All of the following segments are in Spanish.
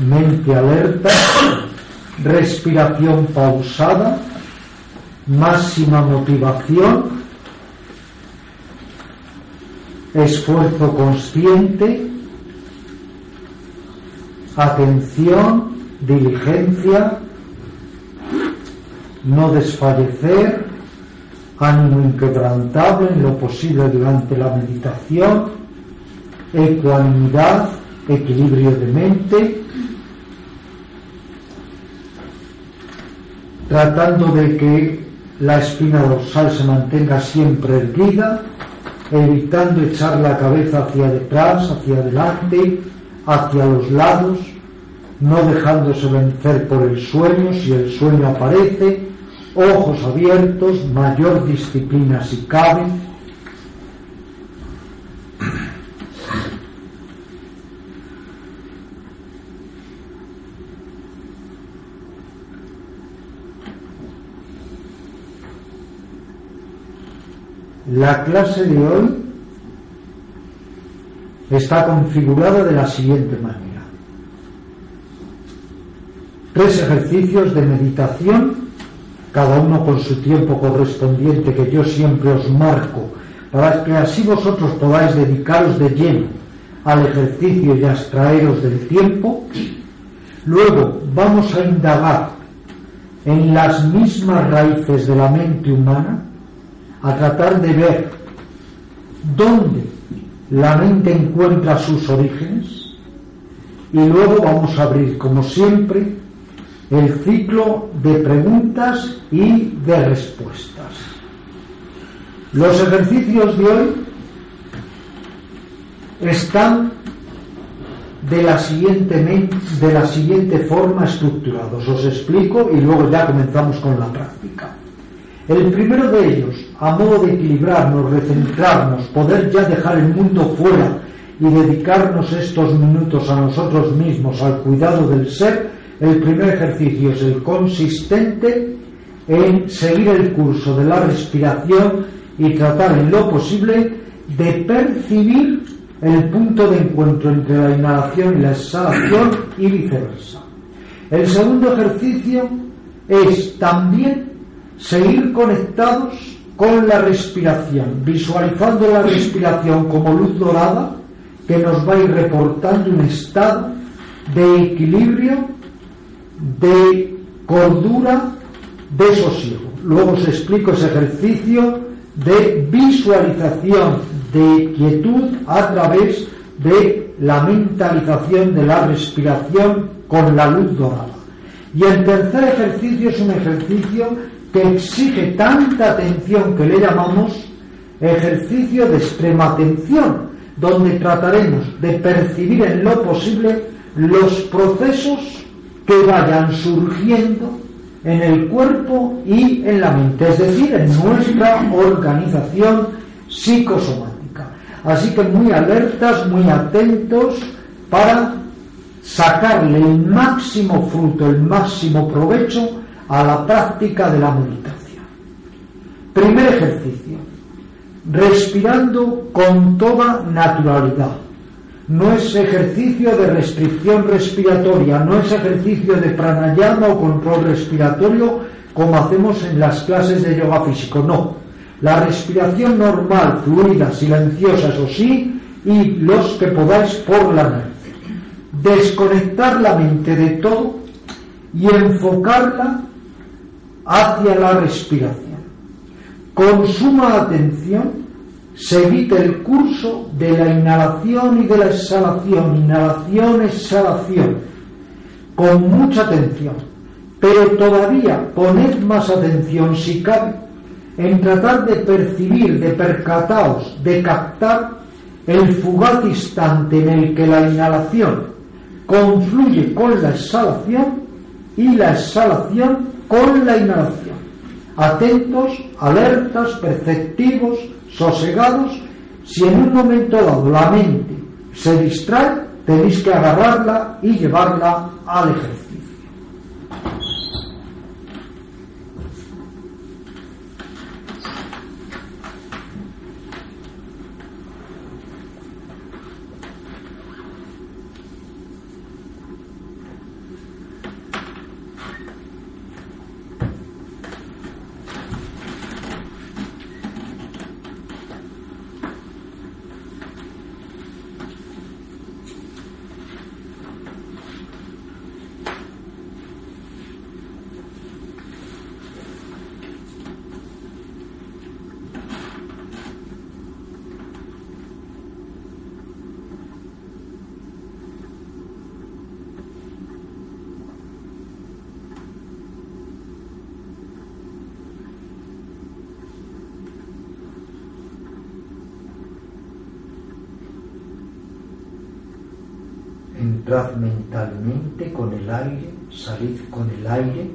mente alerta, respiración pausada, máxima motivación, esfuerzo consciente, atención, diligencia, no desfallecer, ánimo inquebrantable en lo posible durante la meditación, ecuanimidad, equilibrio de mente, tratando de que la espina dorsal se mantenga siempre erguida, evitando echar la cabeza hacia detrás, hacia adelante, hacia los lados, no dejándose vencer por el sueño si el sueño aparece, ojos abiertos, mayor disciplina si cabe. La clase de hoy está configurada de la siguiente manera. Tres ejercicios de meditación, cada uno con su tiempo correspondiente que yo siempre os marco, para que así vosotros podáis dedicaros de lleno al ejercicio y abstraeros del tiempo. Luego vamos a indagar en las mismas raíces de la mente humana, a tratar de ver dónde la mente encuentra sus orígenes y luego vamos a abrir, como siempre, el ciclo de preguntas y de respuestas. Los ejercicios de hoy están de la siguiente, de la siguiente forma estructurados. Os explico y luego ya comenzamos con la práctica. El primero de ellos, a modo de equilibrarnos, recentrarnos, poder ya dejar el mundo fuera y dedicarnos estos minutos a nosotros mismos, al cuidado del ser, el primer ejercicio es el consistente en seguir el curso de la respiración y tratar en lo posible de percibir el punto de encuentro entre la inhalación y la exhalación y viceversa. El segundo ejercicio es también seguir conectados con la respiración, visualizando la respiración como luz dorada que nos va a ir reportando un estado de equilibrio, de cordura, de sosiego. Luego os explico ese ejercicio de visualización de quietud a través de la mentalización de la respiración con la luz dorada. Y el tercer ejercicio es un ejercicio que exige tanta atención que le llamamos ejercicio de extrema atención, donde trataremos de percibir en lo posible los procesos que vayan surgiendo en el cuerpo y en la mente, es decir, en nuestra organización psicosomática. Así que muy alertas, muy atentos para sacarle el máximo fruto, el máximo provecho a la práctica de la meditación. Primer ejercicio, respirando con toda naturalidad. No es ejercicio de restricción respiratoria, no es ejercicio de pranayama o control respiratorio como hacemos en las clases de yoga físico, no. La respiración normal, fluida, silenciosa, eso sí, y los que podáis por la mente. Desconectar la mente de todo y enfocarla hacia la respiración. Con suma atención, seguid el curso de la inhalación y de la exhalación, inhalación, exhalación, con mucha atención. Pero todavía poned más atención, si cabe, en tratar de percibir, de percataos, de captar el fugaz instante en el que la inhalación confluye con la exhalación y la exhalación con la inhalación. Atentos, alertas, perceptivos, sosegados. Si en un momento dado la mente se distrae, tenéis que agarrarla y llevarla al ejercicio. Mentalmente con el aire, salid con el aire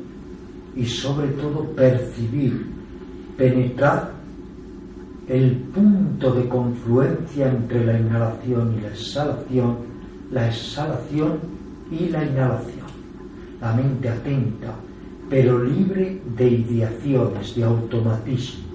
y sobre todo percibir, penetrar el punto de confluencia entre la inhalación y la exhalación, la exhalación y la inhalación. La mente atenta, pero libre de ideaciones, de automatismo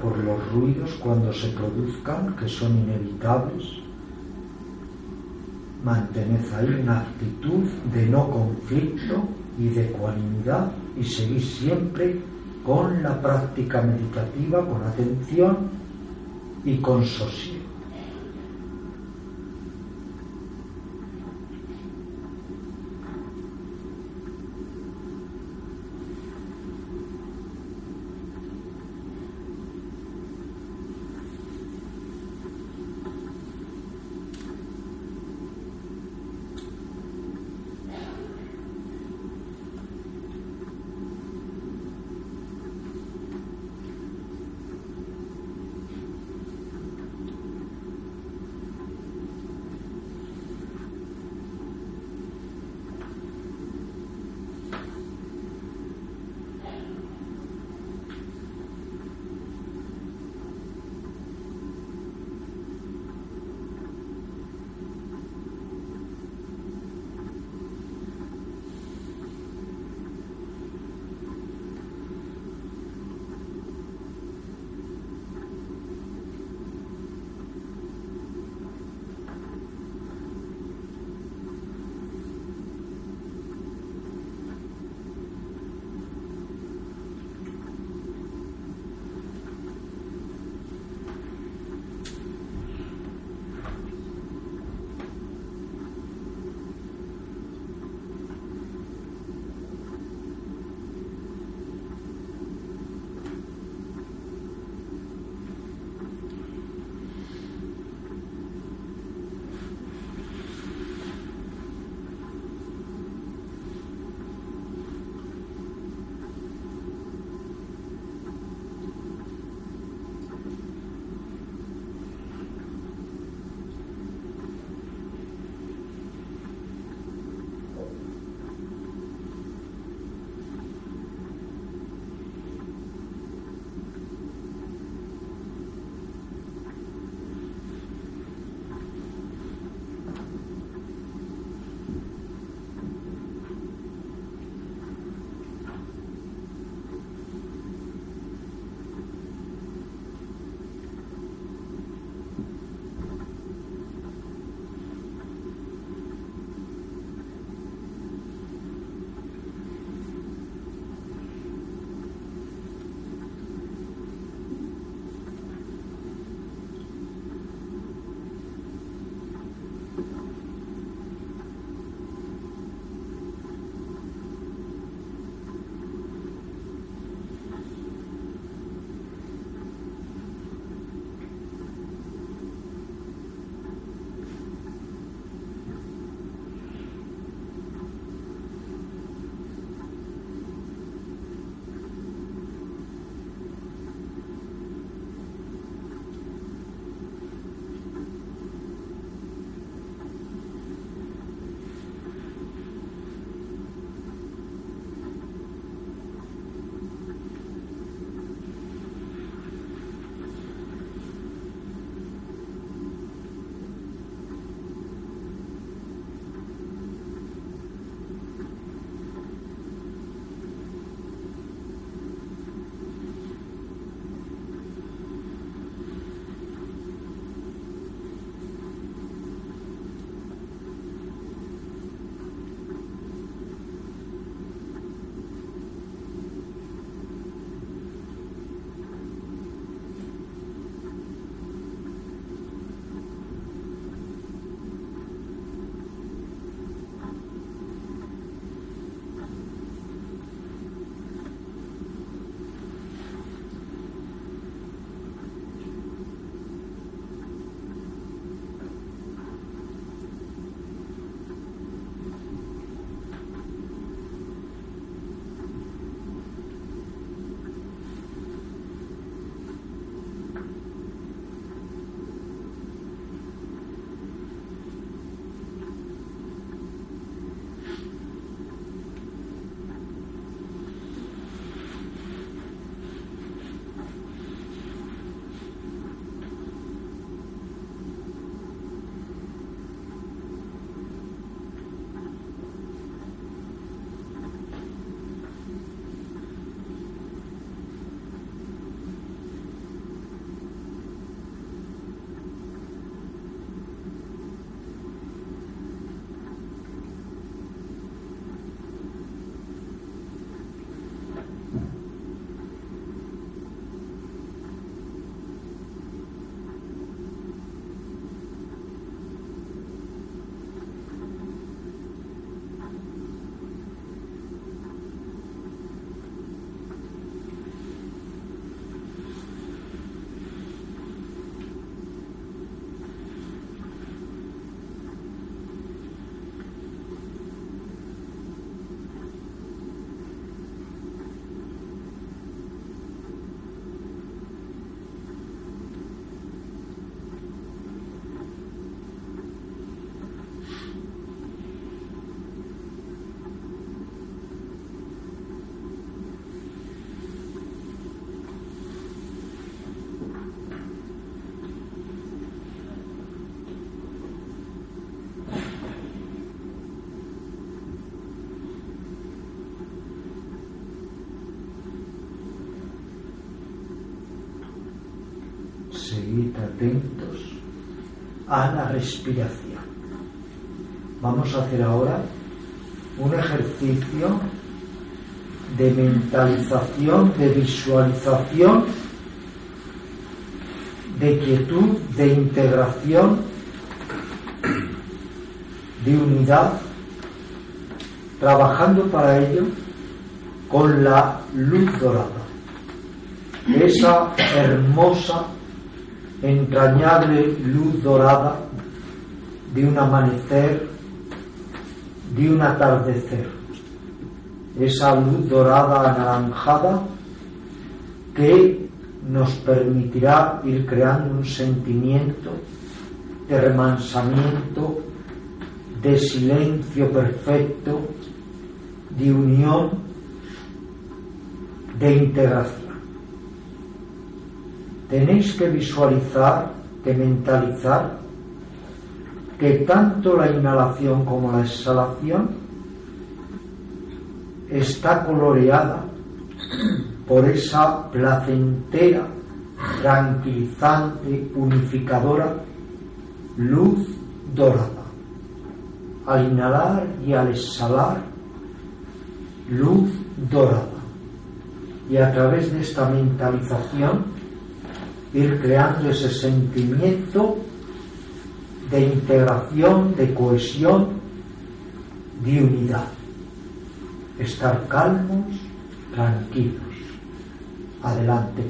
por los ruidos cuando se produzcan, que son inevitables. Mantened ahí una actitud de no conflicto y de ecuanimidad y seguís siempre con la práctica meditativa, con atención y con sosiego. Seguid atentos a la respiración. Vamos a hacer ahora un ejercicio de mentalización, de visualización, de quietud, de integración, de unidad, trabajando para ello con la luz dorada, esa hermosa, entrañable luz dorada de un amanecer, de un atardecer esa luz dorada anaranjada que nos permitirá ir creando un sentimiento de remansamiento, de silencio perfecto, de unión, de integración. Tenéis que visualizar, que mentalizar que tanto la inhalación como la exhalación está coloreada por esa placentera, tranquilizante, unificadora luz dorada. Al inhalar y al exhalar, luz dorada. Y a través de esta mentalización, ir creando ese sentimiento de integración, de cohesión, de unidad estar calmos, tranquilos. Adelante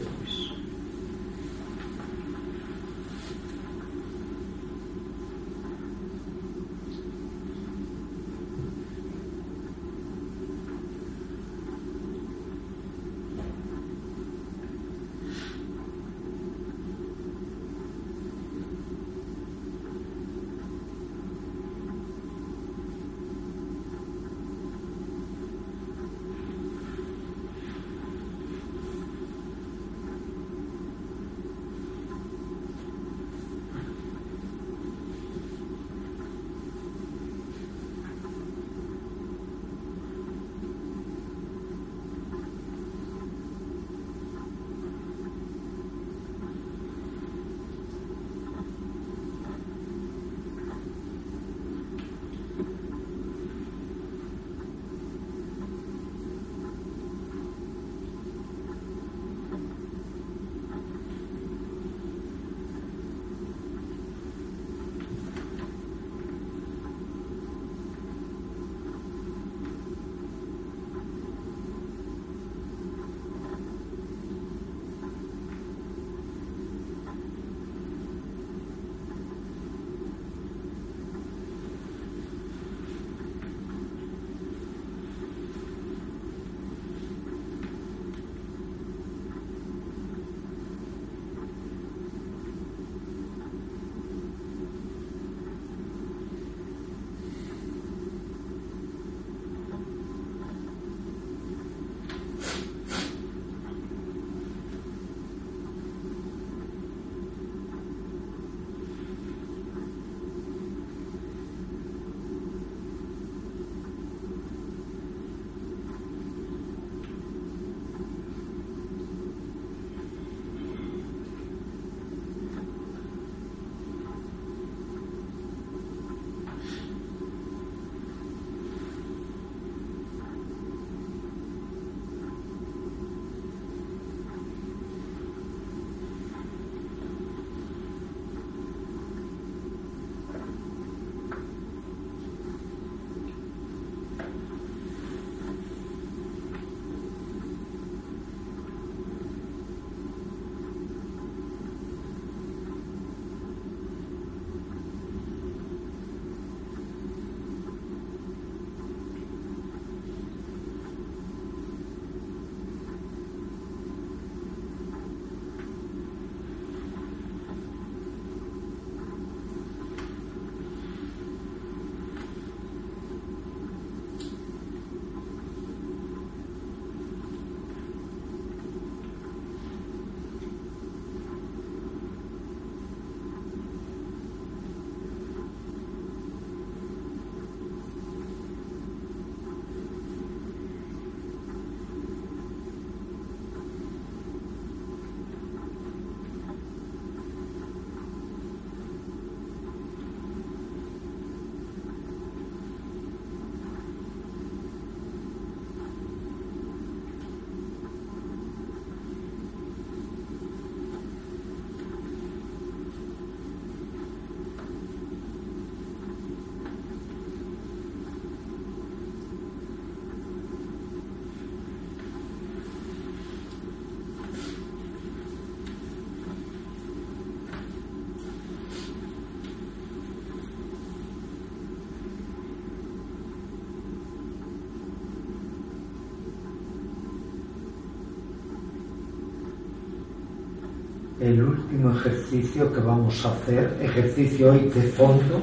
el último ejercicio que vamos a hacer, ejercicio hoy de fondo,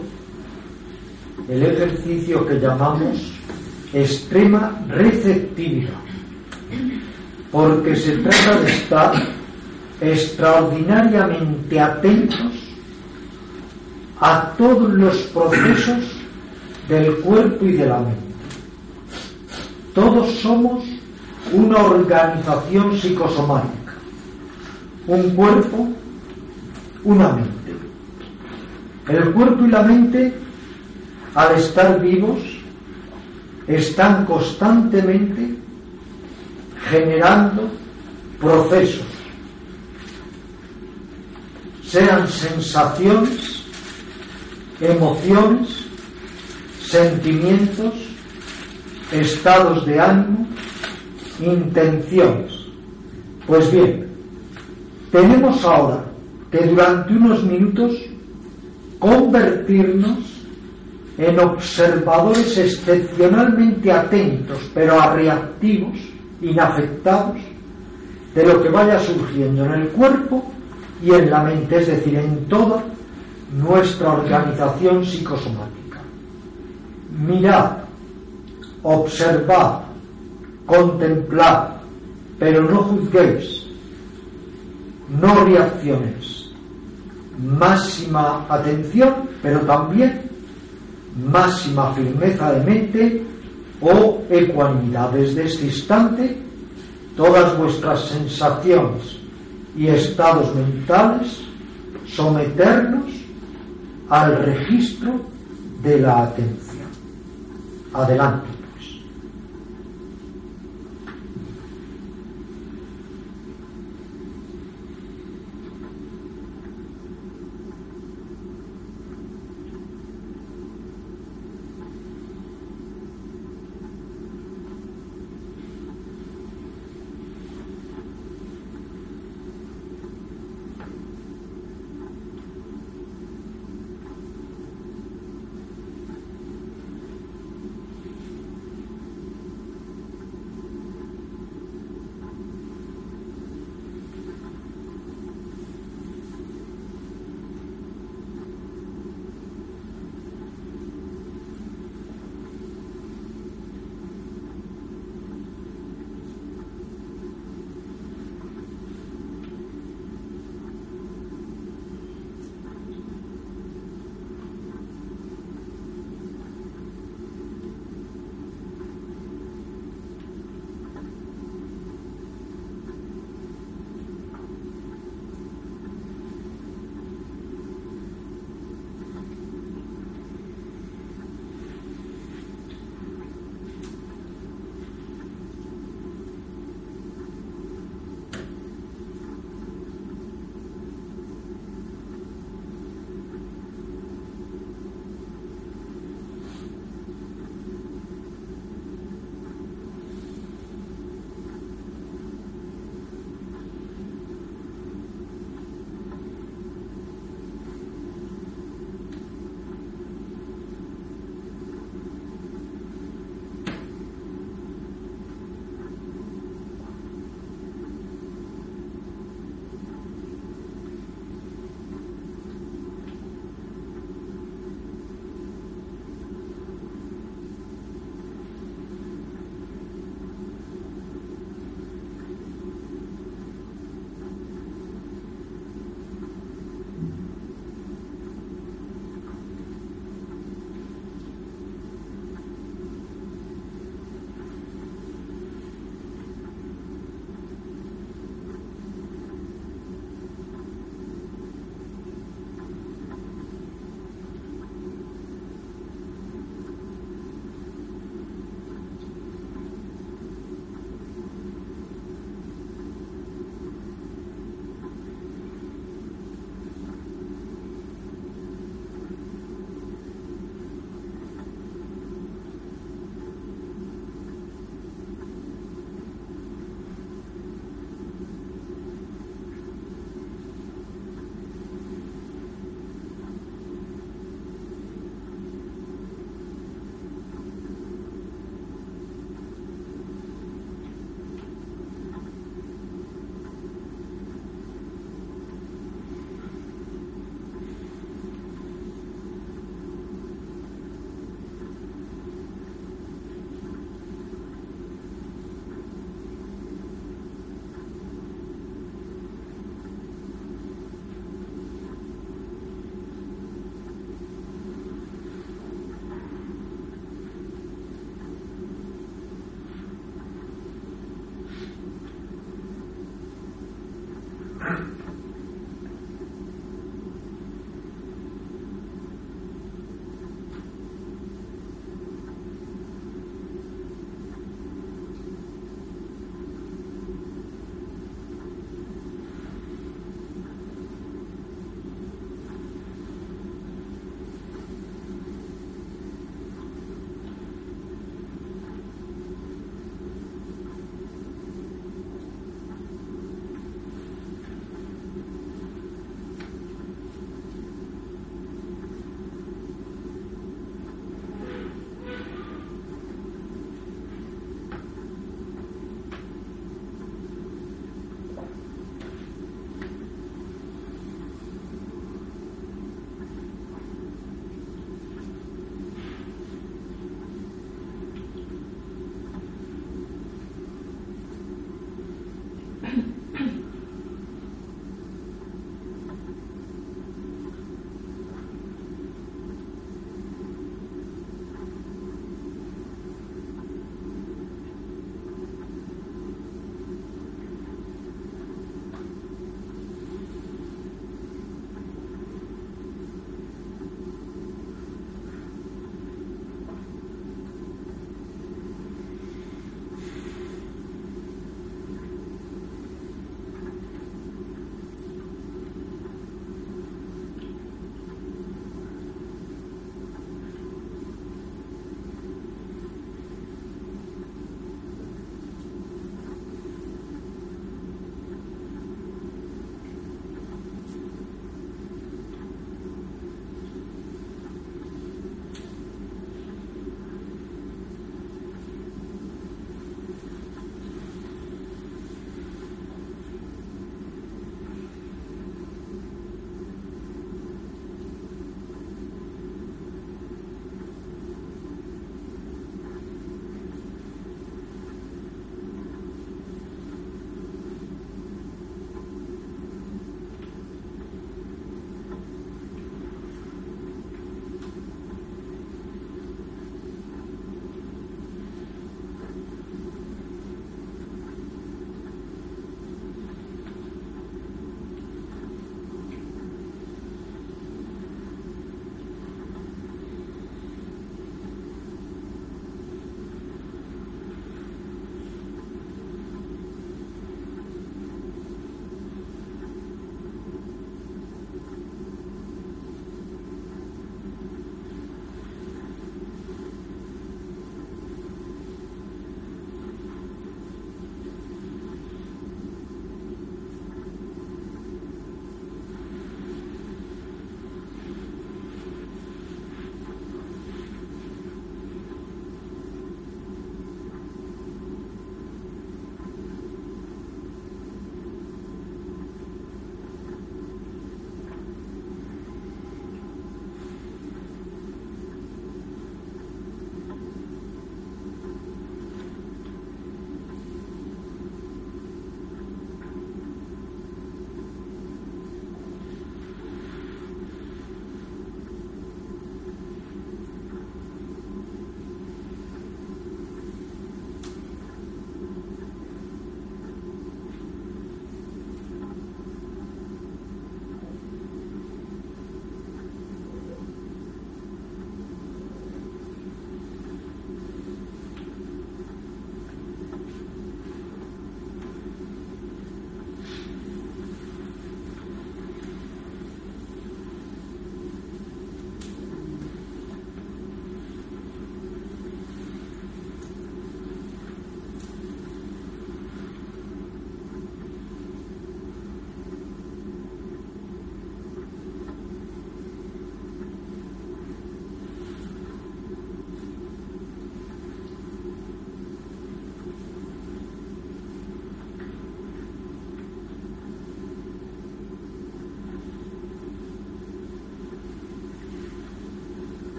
el ejercicio que llamamos extrema receptividad, porque se trata de estar extraordinariamente atentos a todos los procesos del cuerpo y de la mente. Todos somos una organización psicosomática, un cuerpo, una mente. El cuerpo y la mente, al estar vivos, están constantemente generando procesos, sean sensaciones, emociones, sentimientos, estados de ánimo, intenciones. Pues bien, tenemos ahora que durante unos minutos convertirnos en observadores excepcionalmente atentos, pero a reactivos, inafectados, de lo que vaya surgiendo en el cuerpo y en la mente, es decir, en toda nuestra organización psicosomática. Mirad, observad, contemplad, pero no juzguéis, no reaccionéis. Máxima atención, pero también máxima firmeza de mente o ecuanimidad. Desde este instante, todas vuestras sensaciones y estados mentales someternos al registro de la atención. Adelante.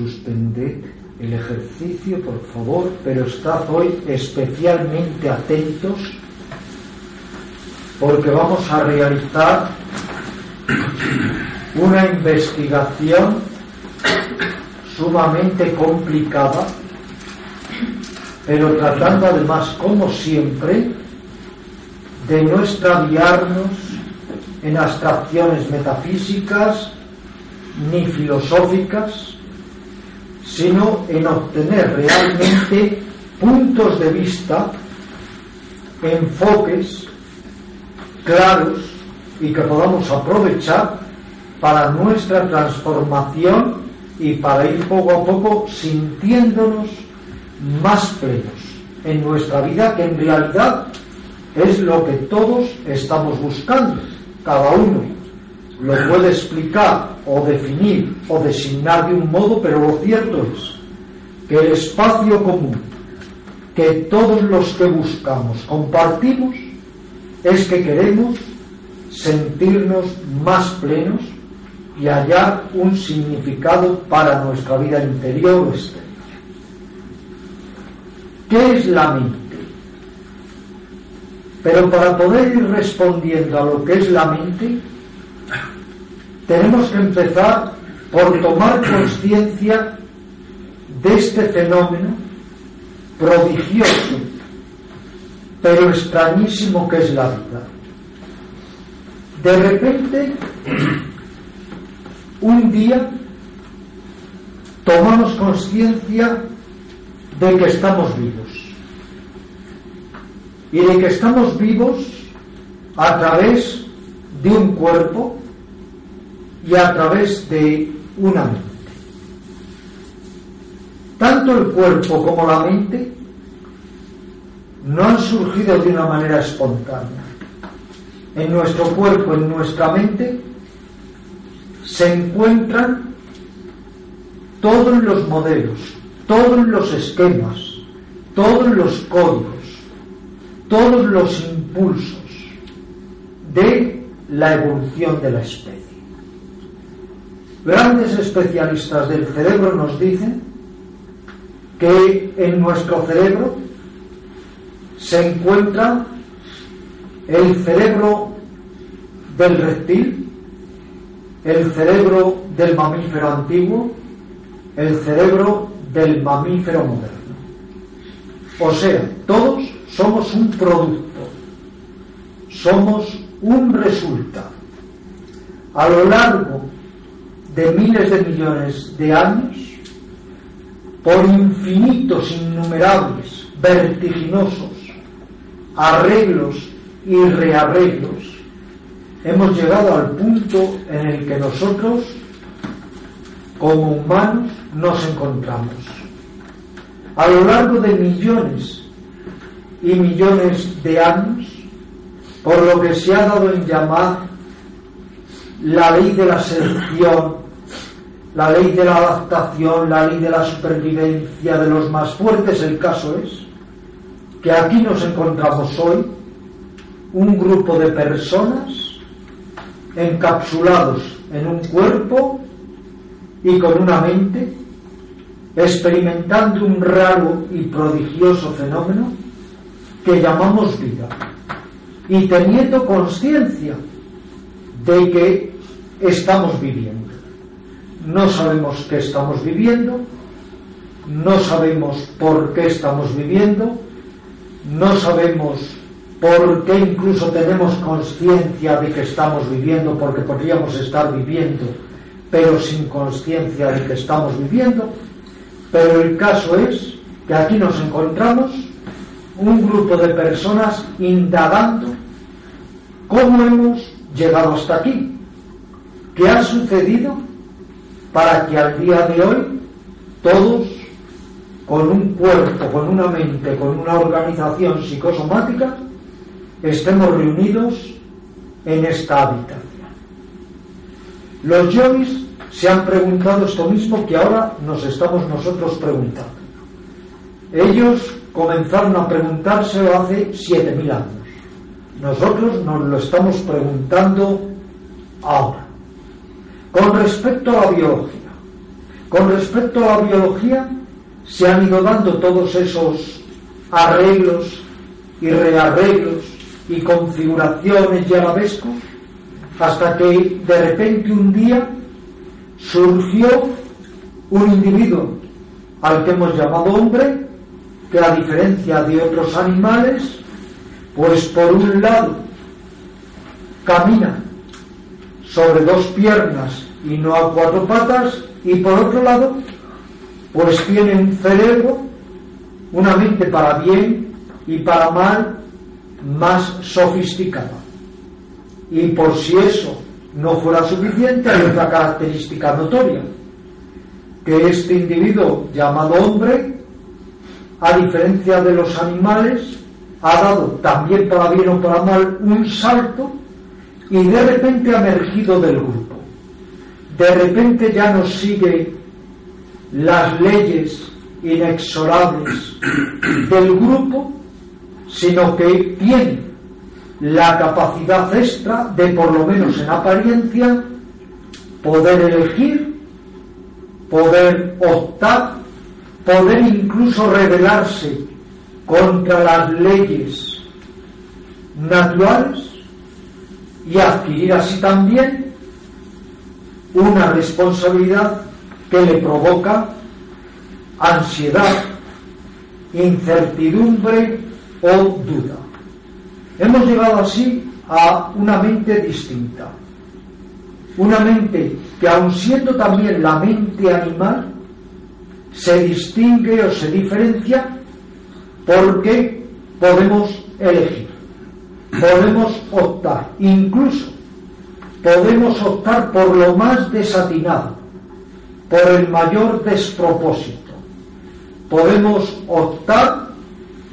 Suspended el ejercicio, por favor, pero estad hoy especialmente atentos porque vamos a realizar una investigación sumamente complicada, pero tratando además, como siempre, de no extraviarnos en abstracciones metafísicas ni filosóficas, sino en obtener realmente puntos de vista, enfoques claros y que podamos aprovechar para nuestra transformación y para ir poco a poco sintiéndonos más plenos en nuestra vida, que en realidad es lo que todos estamos buscando, cada uno lo puede explicar o definir o designar de un modo, pero lo cierto es que el espacio común que todos los que buscamos compartimos es que queremos sentirnos más plenos y hallar un significado para nuestra vida interior o exterior. ¿Qué es la mente? Pero para poder ir respondiendo a lo que es la mente, tenemos que empezar por tomar conciencia de este fenómeno prodigioso, pero extrañísimo que es la vida. De repente, un día tomamos conciencia de que estamos vivos y de que estamos vivos a través de un cuerpo y a través de una mente. Tanto el cuerpo como la mente no han surgido de una manera espontánea. En nuestro cuerpo, en nuestra mente, se encuentran todos los modelos, todos los esquemas, todos los códigos, todos los impulsos de la evolución de la especie. Grandes especialistas del cerebro nos dicen que en nuestro cerebro se encuentra el cerebro del reptil, el cerebro del mamífero antiguo, el cerebro del mamífero moderno. O sea, todos somos un producto, somos un resultado. A lo largo de miles de millones de años, por infinitos, innumerables, vertiginosos arreglos y rearreglos, hemos llegado al punto en el que nosotros, como humanos, nos encontramos. A lo largo de millones y millones de años, por lo que se ha dado en llamar la ley de la selección, la ley de la adaptación, la ley de la supervivencia de los más fuertes, el caso es que aquí nos encontramos hoy un grupo de personas encapsulados en un cuerpo y con una mente, experimentando un raro y prodigioso fenómeno que llamamos vida y teniendo conciencia de que estamos viviendo. No sabemos qué estamos viviendo, no sabemos por qué estamos viviendo, no sabemos por qué incluso tenemos conciencia de que estamos viviendo, porque podríamos estar viviendo, pero sin conciencia de que estamos viviendo. Pero el caso es que aquí nos encontramos un grupo de personas indagando cómo hemos llegado hasta aquí, qué ha sucedido para que al día de hoy todos con un cuerpo, con una mente, con una organización psicosomática, estemos reunidos en esta habitación. Los yogis se han preguntado esto mismo que ahora nos estamos nosotros preguntando. Ellos comenzaron a preguntárselo hace 7.000 años. Nosotros nos lo estamos preguntando ahora. Con respecto a la biología, Con respecto a la biología, se han ido dando todos esos arreglos y rearreglos y configuraciones y arabescos hasta que de repente un día surgió un individuo al que hemos llamado hombre, que a diferencia de otros animales, pues por un lado camina sobre dos piernas y no a cuatro patas, y por otro lado, pues tiene un cerebro, una mente para bien y para mal más sofisticada. Y por si eso no fuera suficiente, hay otra característica notoria, que este individuo llamado hombre, a diferencia de los animales, ha dado también para bien o para mal un salto y de repente ha emergido del grupo. De repente ya no sigue las leyes inexorables del grupo, sino que tiene la capacidad extra de, por lo menos en apariencia, poder elegir, poder optar, poder incluso rebelarse contra las leyes naturales y adquirir así también una responsabilidad que le provoca ansiedad, incertidumbre o duda. Hemos llegado así a una mente distinta, una mente que aun siendo también la mente animal, se distingue o se diferencia porque podemos elegir, podemos optar, incluso podemos optar por lo más desatinado, por el mayor despropósito. Podemos optar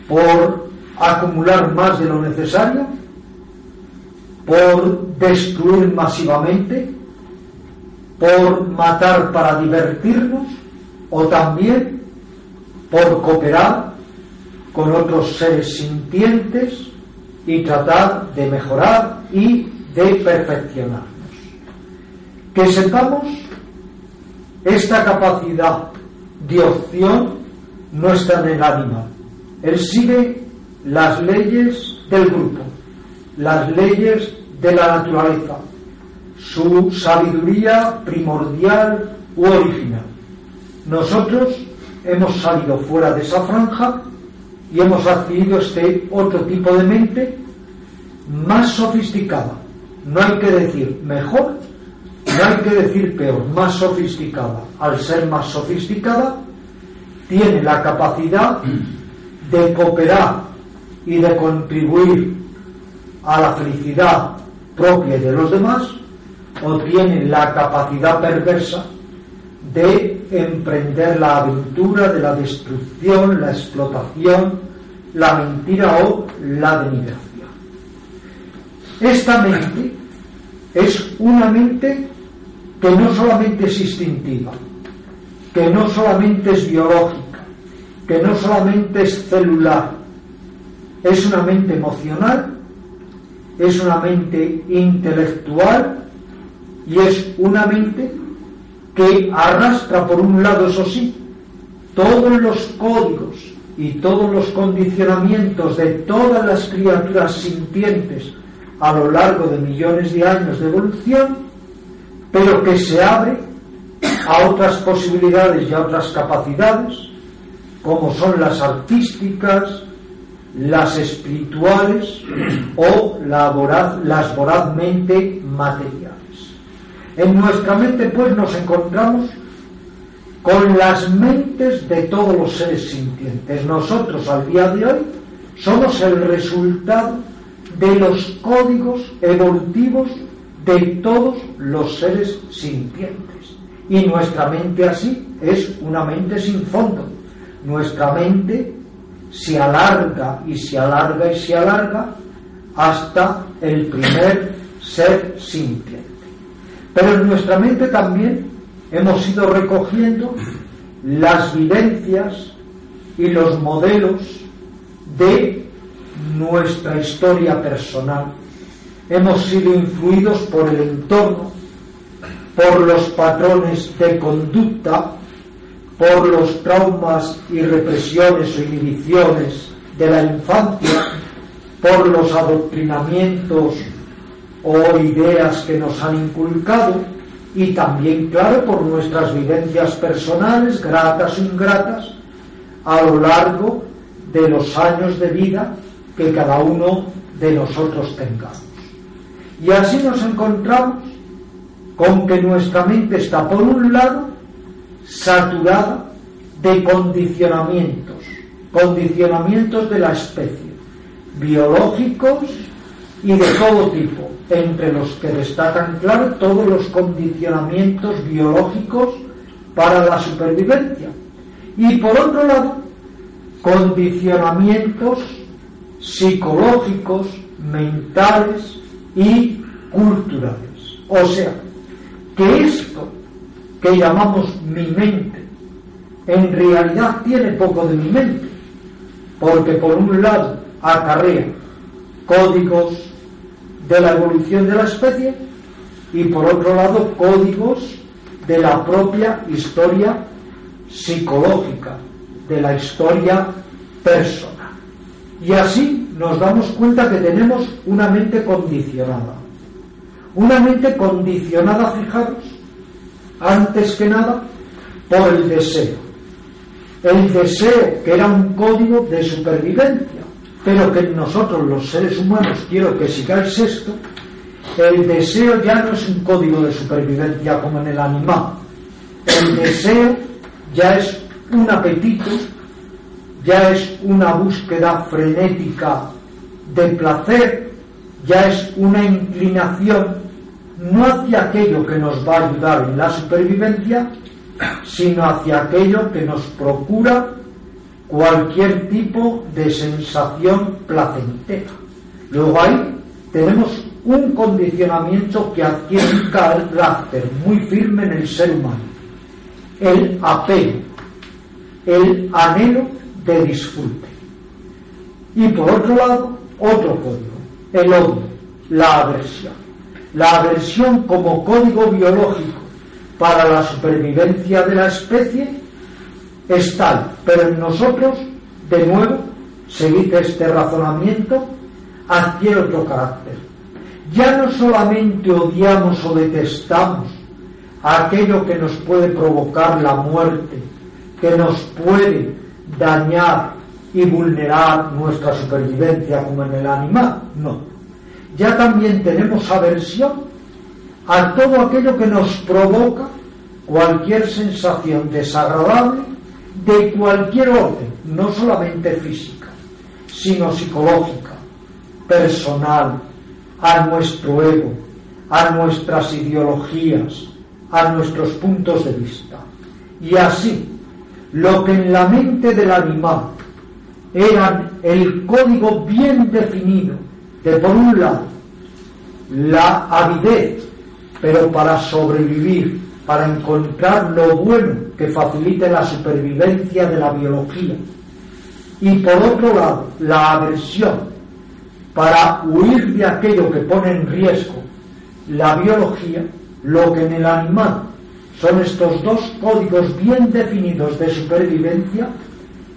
por acumular más de lo necesario, por destruir masivamente, por matar para divertirnos o también por cooperar con otros seres sintientes y tratar de mejorar y de perfeccionarnos. Que sepamos esta capacidad de opción no está en el animal. Él sigue las leyes del grupo, las leyes de la naturaleza, su sabiduría primordial u original. Nosotros hemos salido fuera de esa franja y hemos adquirido este otro tipo de mente más sofisticada. No hay que decir mejor, no hay que decir peor, más sofisticada. Al ser más sofisticada, tiene la capacidad de cooperar y de contribuir a la felicidad propia de los demás, o tiene la capacidad perversa de emprender la aventura de la destrucción, la explotación, la mentira o la denigración. Esta mente es una mente que no solamente es instintiva, que no solamente es biológica, que no solamente es celular, es una mente emocional, es una mente intelectual y es una mente que arrastra por un lado, eso sí, todos los códigos y todos los condicionamientos de todas las criaturas sintientes a lo largo de millones de años de evolución, pero que se abre a otras posibilidades y a otras capacidades, como son las artísticas, las espirituales o las vorazmente materiales. En nuestra mente pues nos encontramos con las mentes de todos los seres sintientes. Nosotros al día de hoy somos el resultado de los códigos evolutivos de todos los seres sintientes. Y nuestra mente así es una mente sin fondo. Nuestra mente se alarga y se alarga y se alarga hasta el primer ser sintiente. Pero en nuestra mente también hemos ido recogiendo las vivencias y los modelos de nuestra historia personal. Hemos sido influidos por el entorno, por los patrones de conducta por los traumas y represiones o inhibiciones de la infancia, por los adoctrinamientos o ideas que nos han inculcado y también, claro, por nuestras vivencias personales, gratas o ingratas, a lo largo de los años de vida que cada uno de nosotros tengamos. Y así nos encontramos con que nuestra mente está, por un lado, saturada de condicionamientos, condicionamientos de la especie, biológicos y de todo tipo, entre los que destacan, claro, todos los condicionamientos biológicos para la supervivencia. Y por otro lado, condicionamientos psicológicos, mentales y culturales. O sea, que esto que llamamos mi mente, en realidad tiene poco de mi mente, porque por un lado acarrea códigos de la evolución de la especie y por otro lado códigos de la propia historia psicológica, de la historia personal. Y así nos damos cuenta que tenemos una mente condicionada. Una mente condicionada, fijaros, antes que nada, por el deseo. El deseo que era un código de supervivencia, pero que nosotros los seres humanos, quiero que sigáis esto, el deseo ya no es un código de supervivencia como en el animal. El deseo ya es un apetito, ya es una búsqueda frenética de placer, ya es una inclinación no hacia aquello que nos va a ayudar en la supervivencia, sino hacia aquello que nos procura cualquier tipo de sensación placentera. Luego ahí tenemos un condicionamiento que adquiere un carácter muy firme en el ser humano, el apego, el anhelo de disfrute. Y por otro lado, otro código, el odio, la aversión la aversión como código biológico para la supervivencia de la especie es tal, pero en nosotros, de nuevo, seguid este razonamiento, adquiere otro carácter. Ya no solamente odiamos o detestamos aquello que nos puede provocar la muerte, que nos puede dañar y vulnerar nuestra supervivencia como en el animal, no ya también tenemos aversión a todo aquello que nos provoca cualquier sensación desagradable de cualquier orden, no solamente física, sino psicológica, personal, a nuestro ego, a nuestras ideologías, a nuestros puntos de vista. Y así, lo que en la mente del animal era el código bien definido de por un lado la avidez, pero para sobrevivir, para encontrar lo bueno que facilite la supervivencia de la biología. Y por otro lado, la aversión, para huir de aquello que pone en riesgo la biología, lo que en el animal son estos dos códigos bien definidos de supervivencia,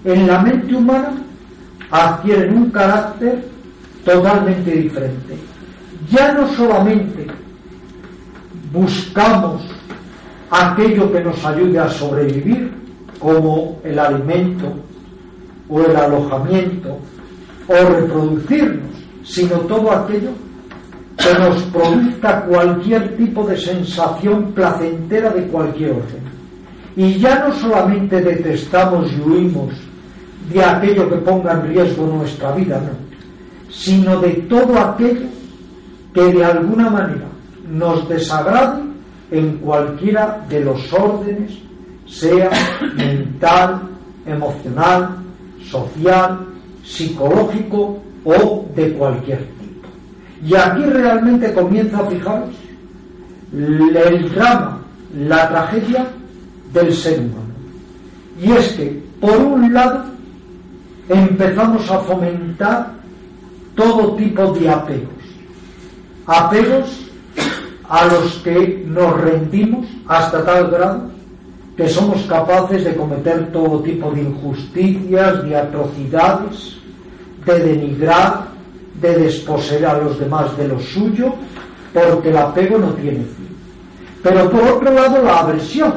en la mente humana adquieren un carácter totalmente diferente ya no solamente buscamos aquello que nos ayude a sobrevivir, como el alimento o el alojamiento o reproducirnos, sino todo aquello que nos produzca cualquier tipo de sensación placentera de cualquier orden. Y ya no solamente detestamos y huimos de aquello que ponga en riesgo nuestra vida, no, sino de todo aquello que de alguna manera nos desagrade en cualquiera de los órdenes, sea mental, emocional, social, psicológico o de cualquier tipo. Y aquí realmente comienza fijaros el drama, la tragedia del ser humano. Y es que, por un lado, empezamos a fomentar todo tipo de apegos apegos a los que nos rendimos hasta tal grado que somos capaces de cometer todo tipo de injusticias, de atrocidades, de denigrar, de desposeer a los demás de lo suyo, porque el apego no tiene fin. Pero por otro lado, la aversión.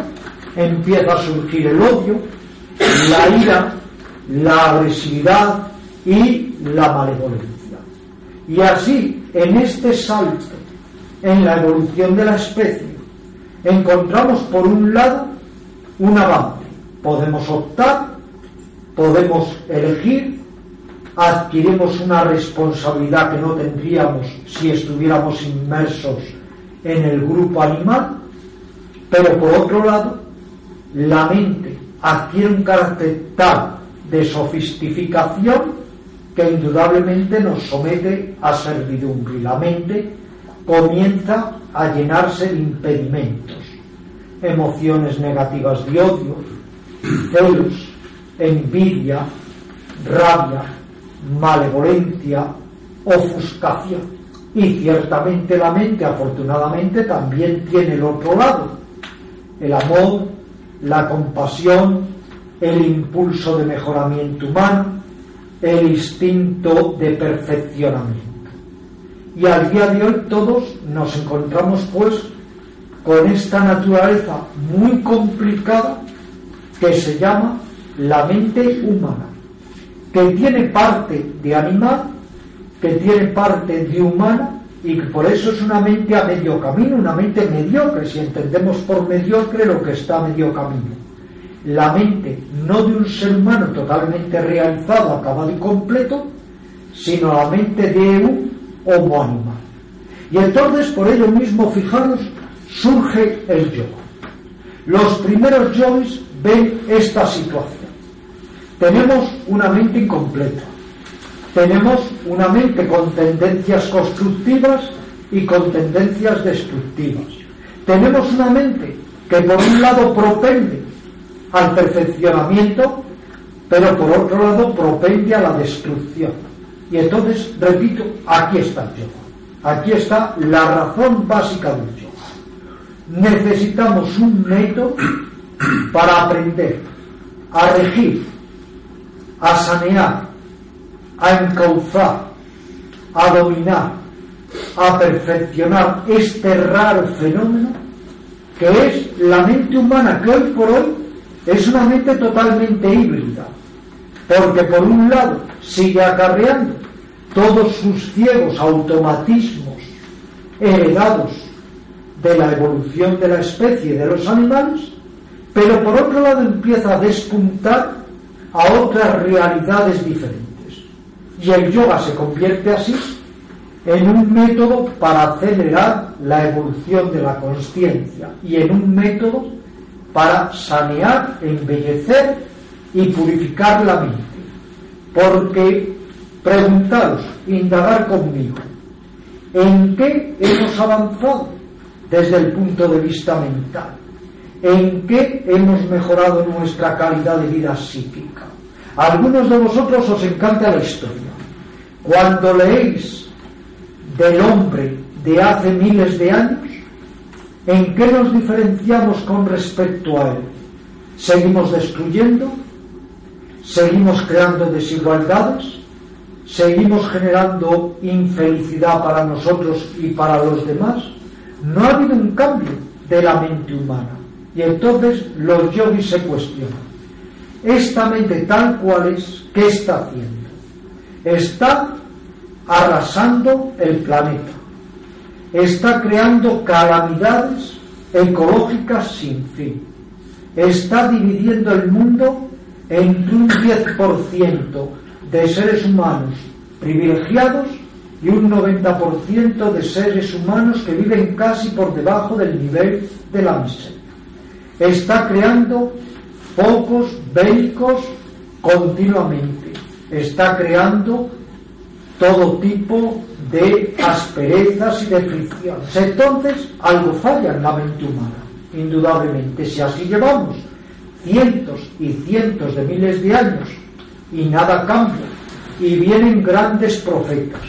Empieza a surgir el odio, la ira, la agresividad y la malevolencia. Y así, en este salto, en la evolución de la especie, encontramos por un lado un avance. Podemos optar, podemos elegir, adquirimos una responsabilidad que no tendríamos si estuviéramos inmersos en el grupo animal, pero por otro lado, la mente adquiere un carácter tal de sofisticación que indudablemente nos somete a servidumbre la mente comienza a llenarse de impedimentos, emociones negativas de odio, celos, envidia, rabia, malevolencia, ofuscación. Y ciertamente la mente, afortunadamente, también tiene el otro lado, el amor, la compasión, el impulso de mejoramiento humano, el instinto de perfeccionamiento. Y al día de hoy todos nos encontramos pues con esta naturaleza muy complicada que se llama la mente humana, que tiene parte de animal, que tiene parte de humana y que por eso es una mente a medio camino, una mente mediocre, si entendemos por mediocre lo que está a medio camino. La mente no de un ser humano totalmente realizado, acabado y completo, sino la mente de un Y entonces, por ello mismo, fijaros, surge el yo. Los primeros yogis ven esta situación. Tenemos una mente incompleta. Tenemos una mente con tendencias constructivas y con tendencias destructivas. Tenemos una mente que por un lado propende al perfeccionamiento, pero por otro lado propende a la destrucción. Y entonces, repito, aquí está el yoga. Aquí está la razón básica del yoga. Necesitamos un método para aprender a regir, a sanear, a encauzar, a dominar, a perfeccionar este raro fenómeno que es la mente humana, que hoy por hoy es una mente totalmente híbrida, porque por un lado sigue acarreando todos sus ciegos automatismos heredados de la evolución de la especie de los animales, pero por otro lado empieza a despuntar a otras realidades diferentes. Y el yoga se convierte así en un método para acelerar la evolución de la conciencia y en un método para sanear, embellecer y purificar la mente. Porque preguntaros, indagar conmigo, ¿en qué hemos avanzado desde el punto de vista mental? ¿En qué hemos mejorado nuestra calidad de vida psíquica? Algunos de vosotros os encanta la historia. Cuando leéis del hombre de hace miles de años, ¿en qué nos diferenciamos con respecto a él? ¿Seguimos destruyendo? ¿Seguimos creando desigualdades? Seguimos generando infelicidad para nosotros y para los demás, no ha habido un cambio de la mente humana. Y entonces los yogis se cuestionan. Esta mente tal cual es, ¿qué está haciendo? Está arrasando el planeta. Está creando calamidades ecológicas sin fin. Está dividiendo el mundo entre un 10% de seres humanos privilegiados y un 90% de seres humanos que viven casi por debajo del nivel de la miseria. Está creando focos bélicos continuamente. Está creando todo tipo de asperezas y de fricciones. Entonces, algo falla en la mente humana, indudablemente. Si así llevamos cientos y cientos de miles de años y nada cambia. Y vienen grandes profetas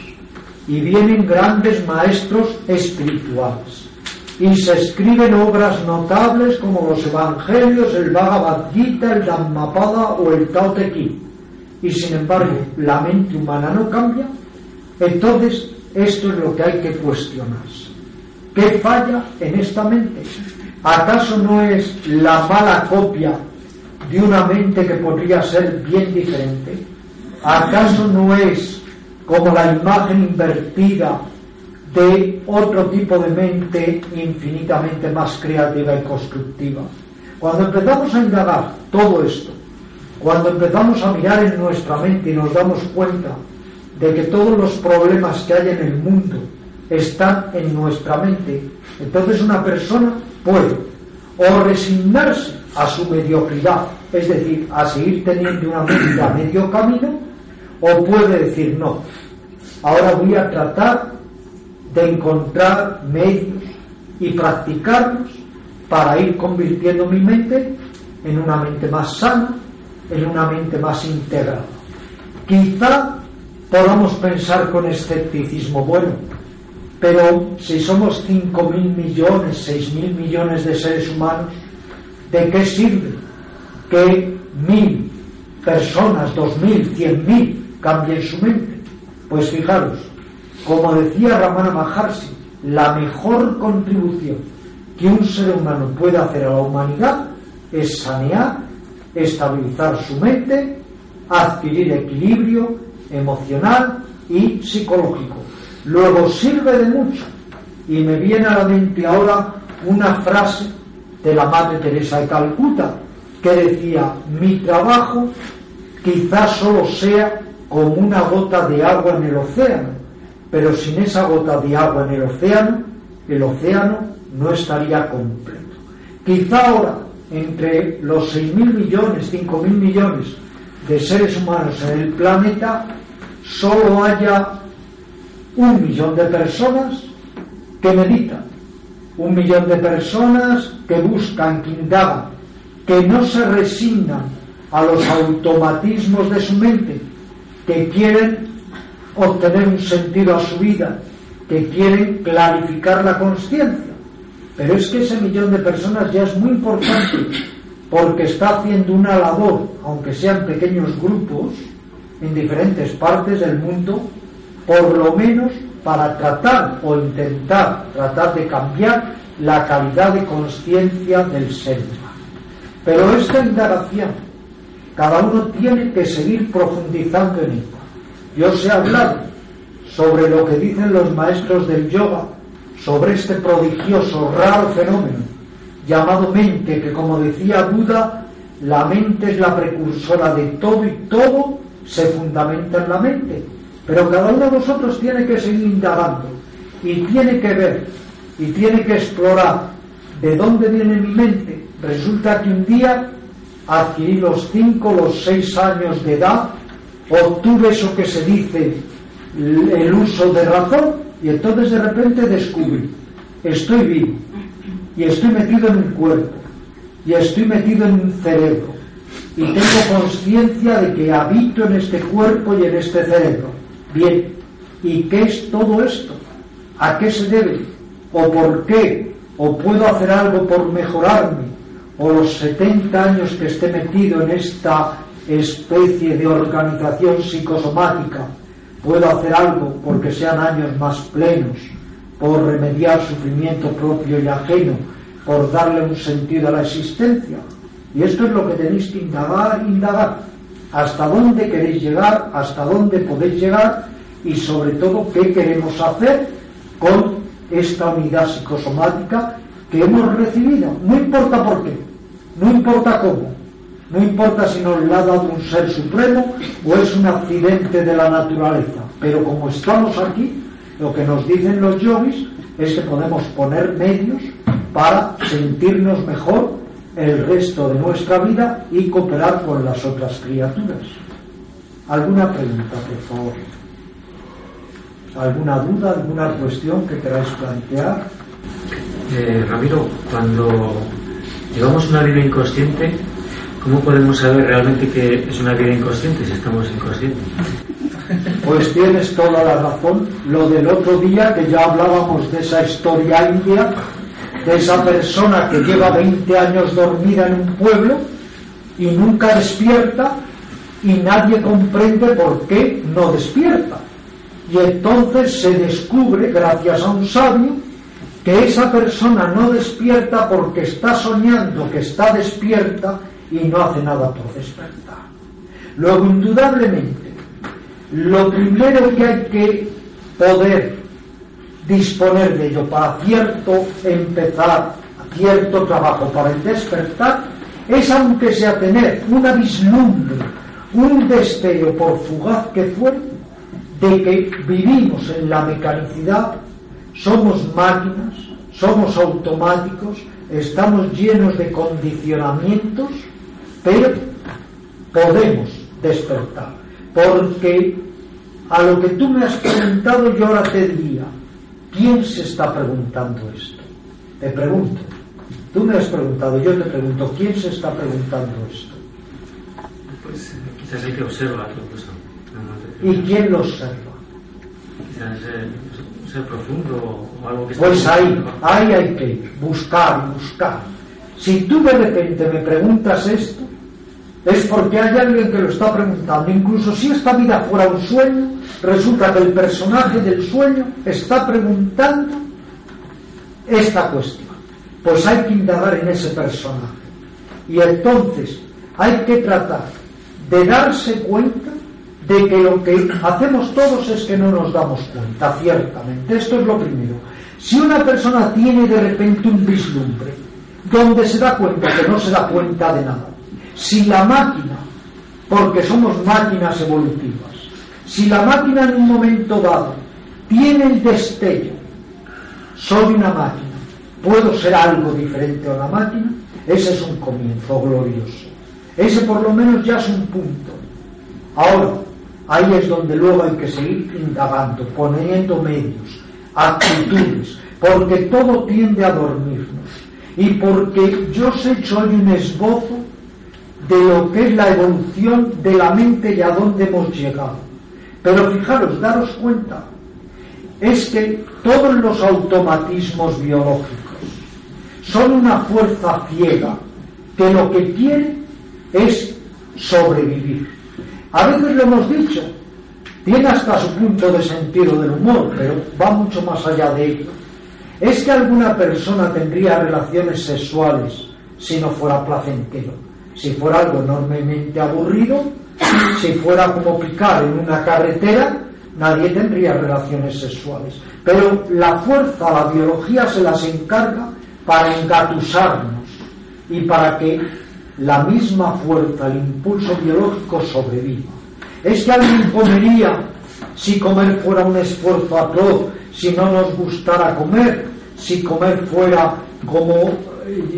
y vienen grandes maestros espirituales y se escriben obras notables como los Evangelios, el Bhagavad Gita, el Dhammapada o el Tao Te Ching. Y sin embargo, la mente humana no cambia. Entonces, esto es lo que hay que cuestionarse. ¿Qué falla en esta mente? ¿Acaso no es la mala copia de una mente que podría ser bien diferente? ¿Acaso no es como la imagen invertida de otro tipo de mente infinitamente más creativa y constructiva? Cuando empezamos a indagar todo esto, cuando empezamos a mirar en nuestra mente y nos damos cuenta de que todos los problemas que hay en el mundo están en nuestra mente, entonces una persona puede o resignarse a su mediocridad, es decir, a seguir teniendo una mente a medio camino, o puede decir no, ahora voy a tratar de encontrar medios y practicarlos para ir convirtiendo mi mente en una mente más sana, en una mente más integrada. Quizá podamos pensar con escepticismo, bueno, pero si somos 5.000 millones, 6.000 millones de seres humanos, ¿de qué sirve que mil personas, 2.000, 100.000 cambien su mente? Pues fijaros, como decía Ramana Maharshi, la mejor contribución que un ser humano puede hacer a la humanidad es sanear, estabilizar su mente, adquirir equilibrio emocional y psicológico luego sirve de mucho. Y me viene a la mente ahora una frase de la Madre Teresa de Calcuta que decía, mi trabajo quizás solo sea como una gota de agua en el océano, pero sin esa gota de agua en el océano, el océano no estaría completo. Quizá ahora, entre los 6.000 millones, 5.000 millones de seres humanos en el planeta, solo haya un millón de personas que meditan, un millón de personas que buscan, que que no se resignan a los automatismos de su mente, que quieren obtener un sentido a su vida, que quieren clarificar la conciencia. Pero es que ese millón de personas ya es muy importante porque está haciendo una labor, aunque sean pequeños grupos, en diferentes partes del mundo, por lo menos para tratar o intentar tratar de cambiar la calidad de conciencia del ser. Pero esta indagación, cada uno tiene que seguir profundizando en ella. Yo os he hablado sobre lo que dicen los maestros del yoga, sobre este prodigioso, raro fenómeno llamado mente, que como decía Buda, la mente es la precursora de todo y todo se fundamenta en la mente. Pero cada uno de nosotros tiene que seguir indagando y tiene que ver y tiene que explorar de dónde viene mi mente. Resulta que un día adquirí los cinco, los seis años de edad, obtuve eso que se dice el uso de razón y entonces de repente descubrí, estoy vivo y estoy metido en un cuerpo y estoy metido en un cerebro y tengo conciencia de que habito en este cuerpo y en este cerebro Bien, ¿y qué es todo esto? ¿A qué se debe? ¿O por qué? ¿O puedo hacer algo por mejorarme? ¿O los 70 años que esté metido en esta especie de organización psicosomática, puedo hacer algo porque sean años más plenos, por remediar sufrimiento propio y ajeno, por darle un sentido a la existencia? Y esto es lo que tenéis que indagar, indagar hasta dónde queréis llegar, hasta dónde podéis llegar y sobre todo qué queremos hacer con esta unidad psicosomática que hemos recibido. No importa por qué, no importa cómo, no importa si nos la ha dado un ser supremo o es un accidente de la naturaleza, pero como estamos aquí, lo que nos dicen los yogis es que podemos poner medios para sentirnos mejor el resto de nuestra vida y cooperar con las otras criaturas. ¿Alguna pregunta, por favor? ¿Alguna duda, alguna cuestión que queráis plantear? Eh, Ramiro, cuando llevamos una vida inconsciente, ¿cómo podemos saber realmente que es una vida inconsciente si estamos inconscientes? Pues tienes toda la razón. Lo del otro día, que ya hablábamos de esa historia india, de esa persona que lleva 20 años dormida en un pueblo y nunca despierta y nadie comprende por qué no despierta. Y entonces se descubre, gracias a un sabio, que esa persona no despierta porque está soñando que está despierta y no hace nada por despertar. Luego, indudablemente, lo primero que hay que poder disponer de ello para cierto empezar, cierto trabajo para el despertar, es aunque sea tener una vislumbre, un destello por fugaz que fuere, de que vivimos en la mecanicidad, somos máquinas, somos automáticos, estamos llenos de condicionamientos, pero podemos despertar. Porque a lo que tú me has preguntado yo ahora te diría, ¿quién se está preguntando esto? Te pregunto. Tú me has preguntado, yo te pregunto, ¿quién se está preguntando esto? Pues quizás hay que observar. ¿Y quién lo observa? Quizás eh, ser profundo o algo que Pues ahí, ahí hay que buscar, buscar. Si tú de repente me preguntas esto, es porque hay alguien que lo está preguntando. Incluso si esta vida fuera un sueño, resulta que el personaje del sueño está preguntando esta cuestión. Pues hay que indagar en ese personaje. Y entonces hay que tratar de darse cuenta de que lo que hacemos todos es que no nos damos cuenta, ciertamente. Esto es lo primero. Si una persona tiene de repente un vislumbre, donde se da cuenta que no se da cuenta de nada, si la máquina, porque somos máquinas evolutivas, si la máquina en un momento dado tiene el destello, soy una máquina, puedo ser algo diferente a la máquina, ese es un comienzo glorioso. Ese por lo menos ya es un punto. Ahora, ahí es donde luego hay que seguir indagando, poniendo medios, actitudes, porque todo tiende a dormirnos. Y porque yo os he hecho hoy un esbozo de lo que es la evolución de la mente y a dónde hemos llegado. Pero fijaros, daros cuenta, es que todos los automatismos biológicos son una fuerza ciega que lo que quiere es sobrevivir. A veces lo hemos dicho, tiene hasta su punto de sentido del humor, pero va mucho más allá de ello. Es que alguna persona tendría relaciones sexuales si no fuera placentero si fuera algo enormemente aburrido, si fuera como picar en una carretera, nadie tendría relaciones sexuales. Pero la fuerza, la biología se las encarga para engatusarnos y para que la misma fuerza, el impulso biológico sobreviva. Es que alguien comería si comer fuera un esfuerzo atroz, si no nos gustara comer, si comer fuera como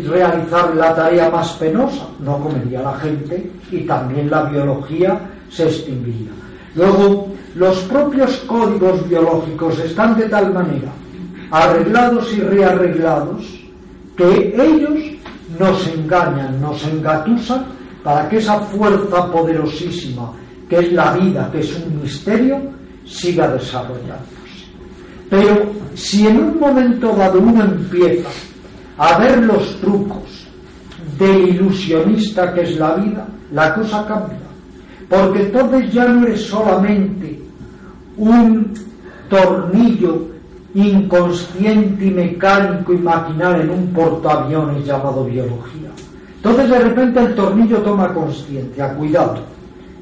realizar la tarea más penosa, no comería la gente y también la biología se extinguiría. Luego, los propios códigos biológicos están de tal manera arreglados y rearreglados que ellos nos engañan, nos engatusan para que esa fuerza poderosísima que es la vida, que es un misterio, siga desarrollándose. Pero si en un momento dado uno empieza a ver los trucos del ilusionista que es la vida, la cosa cambia. Porque entonces ya no eres solamente un tornillo inconsciente y mecánico y maquinal en un portaaviones llamado biología. Entonces de repente el tornillo toma conciencia, cuidado,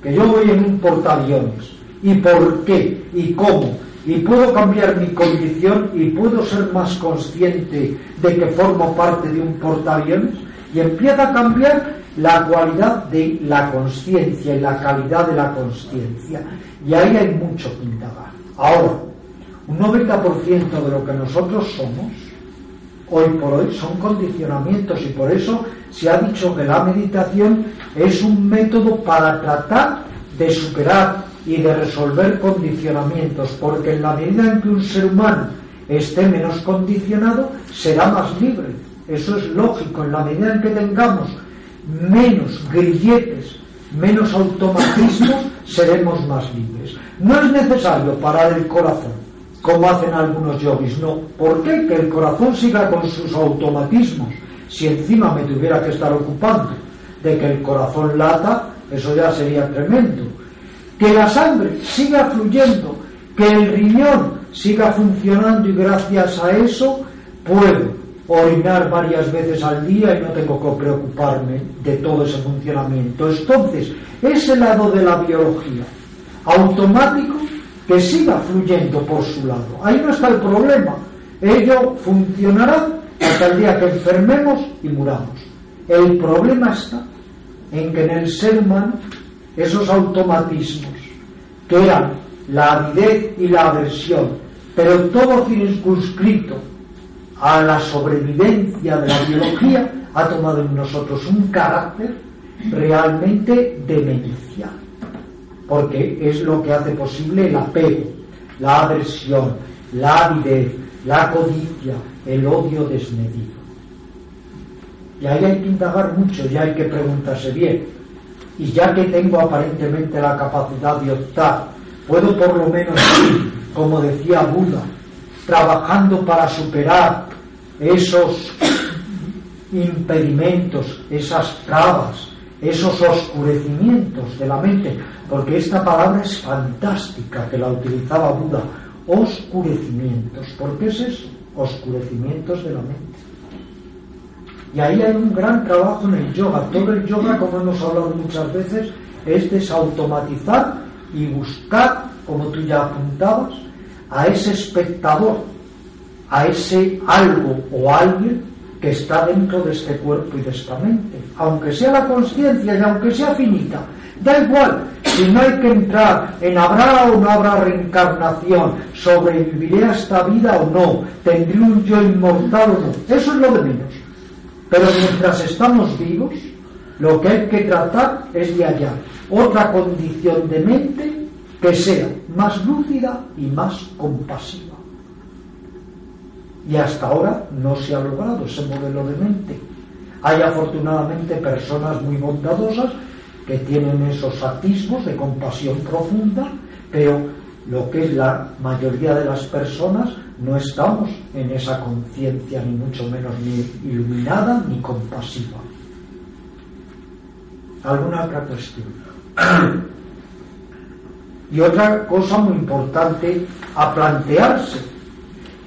que yo voy en un portaaviones. ¿Y por qué? ¿Y cómo? y puedo cambiar mi condición y puedo ser más consciente de que formo parte de un portaaviones y empieza a cambiar la cualidad de la conciencia y la calidad de la conciencia. Y ahí hay mucho que. Ahora, un 90% de lo que nosotros somos, hoy por hoy, son condicionamientos y por eso se ha dicho que la meditación es un método para tratar de superar y de resolver condicionamientos, porque en la medida en que un ser humano esté menos condicionado, será más libre. Eso es lógico, en la medida en que tengamos menos grilletes, menos automatismos, seremos más libres. No es necesario parar el corazón, como hacen algunos yogis, no. ¿Por qué? Que el corazón siga con sus automatismos. Si encima me tuviera que estar ocupando de que el corazón lata, eso ya sería tremendo. Que la sangre siga fluyendo, que el riñón siga funcionando y gracias a eso puedo orinar varias veces al día y no tengo que preocuparme de todo ese funcionamiento. Entonces, ese lado de la biología automático que siga fluyendo por su lado. Ahí no está el problema. Ello funcionará hasta el día que enfermemos y muramos. El problema está en que en el ser humano esos automatismos que eran la avidez y la aversión, pero todo circunscrito a la sobrevivencia de la biología, ha tomado en nosotros un carácter realmente demencial, porque es lo que hace posible el apego, la aversión, la avidez, la codicia, el odio desmedido. Y ahí hay que indagar mucho, ya hay que preguntarse bien. Y ya que tengo aparentemente la capacidad de optar, puedo por lo menos, como decía Buda, trabajando para superar esos impedimentos, esas trabas, esos oscurecimientos de la mente, porque esta palabra es fantástica que la utilizaba Buda, oscurecimientos. ¿Por qué es eso? Oscurecimientos de la mente. Y ahí hay un gran trabajo en el yoga. Todo el yoga, como hemos hablado muchas veces, es desautomatizar y buscar, como tú ya apuntabas, a ese espectador, a ese algo o alguien que está dentro de este cuerpo y de esta mente. Aunque sea la conciencia y aunque sea finita, da igual. Si no hay que entrar en habrá o no habrá reencarnación, sobreviviré a esta vida o no, tendré un yo inmortal o no, eso es lo de menos. Pero mientras estamos vivos, lo que hay que tratar es de hallar otra condición de mente que sea más lúcida y más compasiva. Y hasta ahora no se ha logrado ese modelo de mente. Hay afortunadamente personas muy bondadosas que tienen esos atismos de compasión profunda, pero lo que es la mayoría de las personas no estamos en esa conciencia ni mucho menos ni iluminada ni compasiva. ¿Alguna otra cuestión? y otra cosa muy importante a plantearse,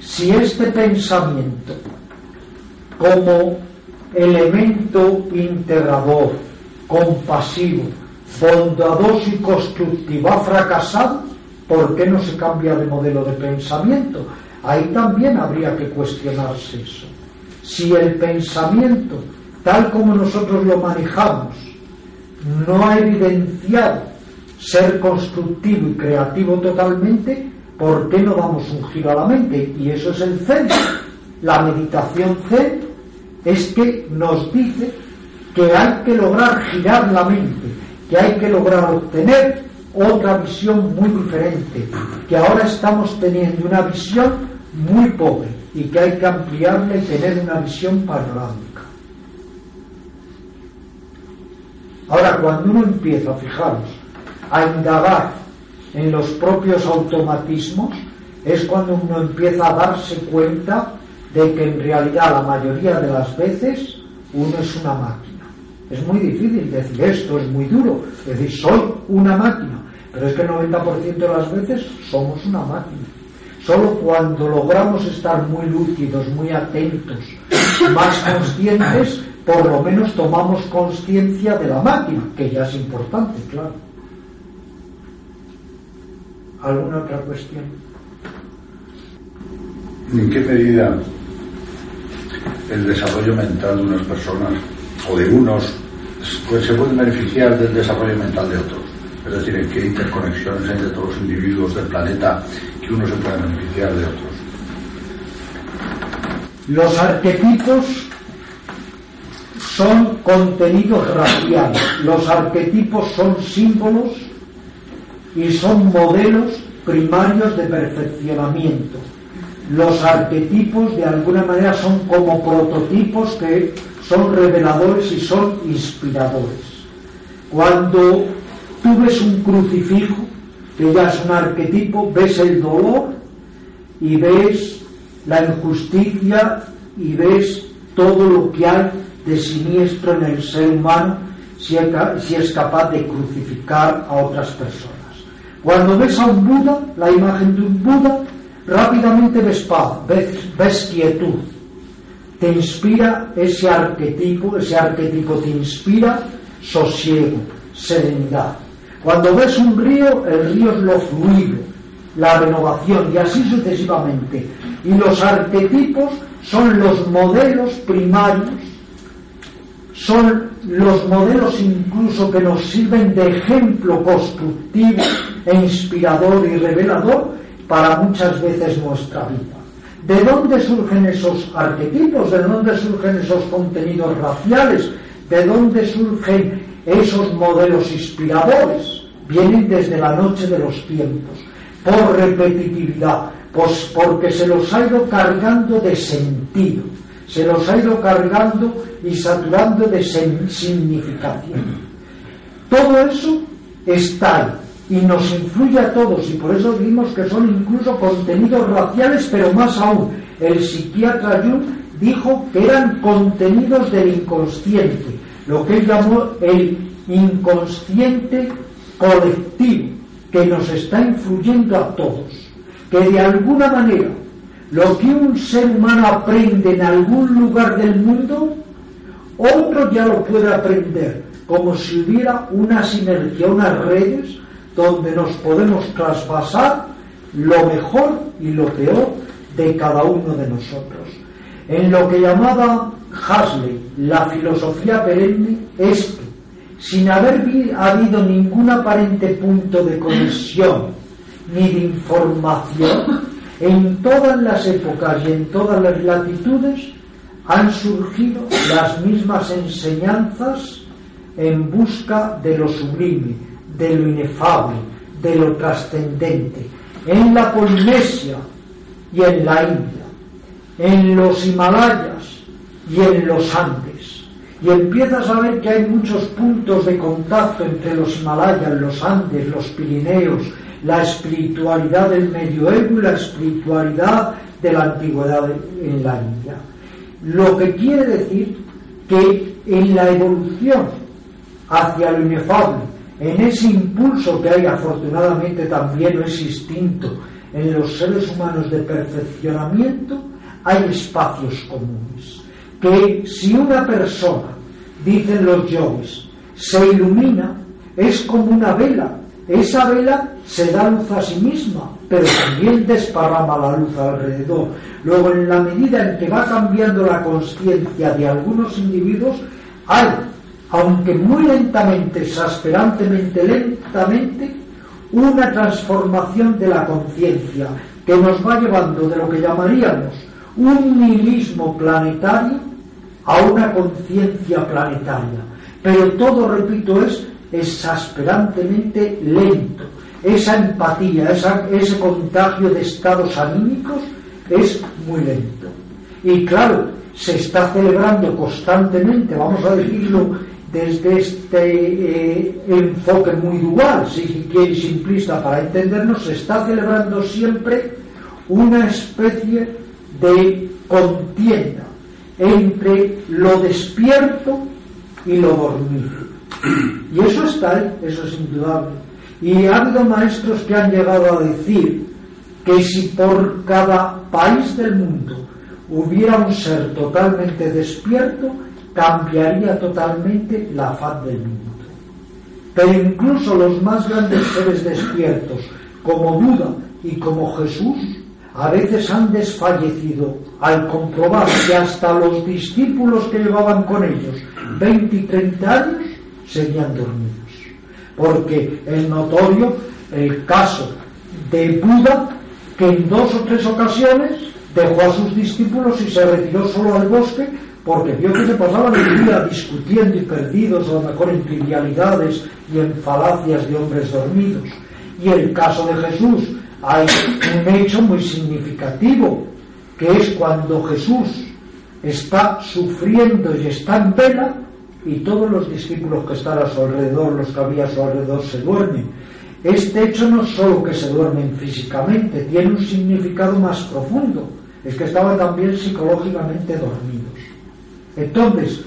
si este pensamiento como elemento integrador, compasivo, bondadoso y constructivo ha fracasado, ¿por qué no se cambia de modelo de pensamiento? Ahí también habría que cuestionarse eso. Si el pensamiento, tal como nosotros lo manejamos, no ha evidenciado ser constructivo y creativo totalmente, ¿por qué no damos un giro a la mente? Y eso es el Zen. La meditación Zen es que nos dice que hay que lograr girar la mente, que hay que lograr obtener otra visión muy diferente, que ahora estamos teniendo una visión muy pobre y que hay que ampliarla y tener una visión panorámica. Ahora, cuando uno empieza, fijaros, a indagar en los propios automatismos, es cuando uno empieza a darse cuenta de que en realidad la mayoría de las veces uno es una máquina. Es muy difícil decir esto, es muy duro, decir soy una máquina, pero es que el 90% de las veces somos una máquina. Solo cuando logramos estar muy lúcidos, muy atentos, más conscientes, por lo menos tomamos conciencia de la máquina, que ya es importante, claro. ¿Alguna otra cuestión? ¿En qué medida el desarrollo mental de unas personas o de unos pues se puede beneficiar del desarrollo mental de otros? Es decir, en qué interconexiones hay de todos los individuos del planeta que uno se puede beneficiar de otros. Los arquetipos son contenidos raciales. Los arquetipos son símbolos y son modelos primarios de perfeccionamiento. Los arquetipos de alguna manera son como prototipos que son reveladores y son inspiradores. Cuando tú ves un crucifijo, que ya es un arquetipo, ves el dolor y ves la injusticia y ves todo lo que hay de siniestro en el ser humano si es capaz de crucificar a otras personas. Cuando ves a un Buda, la imagen de un Buda, rápidamente ves paz, ves, quietud. Te inspira ese arquetipo, ese arquetipo te inspira sosiego, serenidad. Cuando ves un río, el río es lo fluido, la renovación y así sucesivamente. Y los arquetipos son los modelos primarios, son los modelos incluso que nos sirven de ejemplo constructivo e inspirador y revelador para muchas veces nuestra vida. ¿De dónde surgen esos arquetipos? ¿De dónde surgen esos contenidos raciales? ¿De dónde surgen esos modelos inspiradores? Vienen desde la noche de los tiempos, por repetitividad, pues porque se los ha ido cargando de sentido, se los ha ido cargando y saturando de significación. Todo eso está ahí y nos influye a todos y por eso vimos que son incluso contenidos raciales, pero más aún, el psiquiatra Jung dijo que eran contenidos del inconsciente, lo que él llamó el inconsciente colectivo, que nos está influyendo a todos, que de alguna manera lo que un ser humano aprende en algún lugar del mundo, otro ya lo puede aprender, como si hubiera una sinergia, unas redes donde nos podemos traspasar lo mejor y lo peor de cada uno de nosotros. En lo que llamaba Hasley la filosofía perenne es que, sin haber habido ningún aparente punto de conexión ni de información, en todas las épocas y en todas las latitudes han surgido las mismas enseñanzas en busca de lo sublime, de lo inefable, de lo trascendente, en la Polinesia y en la India, en los Himalayas y en los Andes. Y empiezas a ver que hay muchos puntos de contacto entre los Himalayas, los Andes, los Pirineos, la espiritualidad del medioevo y la espiritualidad de la antigüedad en la India. Lo que quiere decir que en la evolución hacia lo inefable, en ese impulso que hay afortunadamente también, o ese instinto en los seres humanos de perfeccionamiento, hay espacios comunes. Que si una persona, dicen los yogis, se ilumina, es como una vela. Esa vela se da luz a sí misma, pero también desparrama la luz alrededor. Luego, en la medida en que va cambiando la conciencia de algunos individuos, hay aunque muy lentamente, exasperantemente lentamente, una transformación de la conciencia que nos va llevando de lo que llamaríamos un nihilismo planetario a una conciencia planetaria. Pero todo, repito, es exasperantemente lento. Esa empatía, ese contagio de estados anímicos es muy lento. Y claro, se está celebrando constantemente, vamos a decirlo desde este eh, enfoque muy dual, si quiere simplista para entendernos, se está celebrando siempre una especie de contienda entre lo despierto y lo dormido. Y eso está ahí, eso es indudable. Y ha habido maestros que han llegado a decir que si por cada país del mundo hubiera un ser totalmente despierto, cambiaría totalmente la faz del mundo. Pero incluso los más grandes seres despiertos, como Buda y como Jesús, a veces han desfallecido al comprobar que hasta los discípulos que llevaban con ellos 20 y 30 años seguían dormidos. Porque es notorio el caso de Buda que en dos o tres ocasiones dejó a sus discípulos y se retiró solo al bosque porque vio que se pasaban el día discutiendo y perdidos, a lo mejor en trivialidades y en falacias de hombres dormidos. Y el caso de Jesús hay un hecho muy significativo, que es cuando Jesús está sufriendo y está en vela y todos los discípulos que están a su alrededor, los que había a su alrededor, se duermen. este hecho no solo que se duermen físicamente, tiene un significado más profundo, es que estaban también psicológicamente dormidos. Entonces,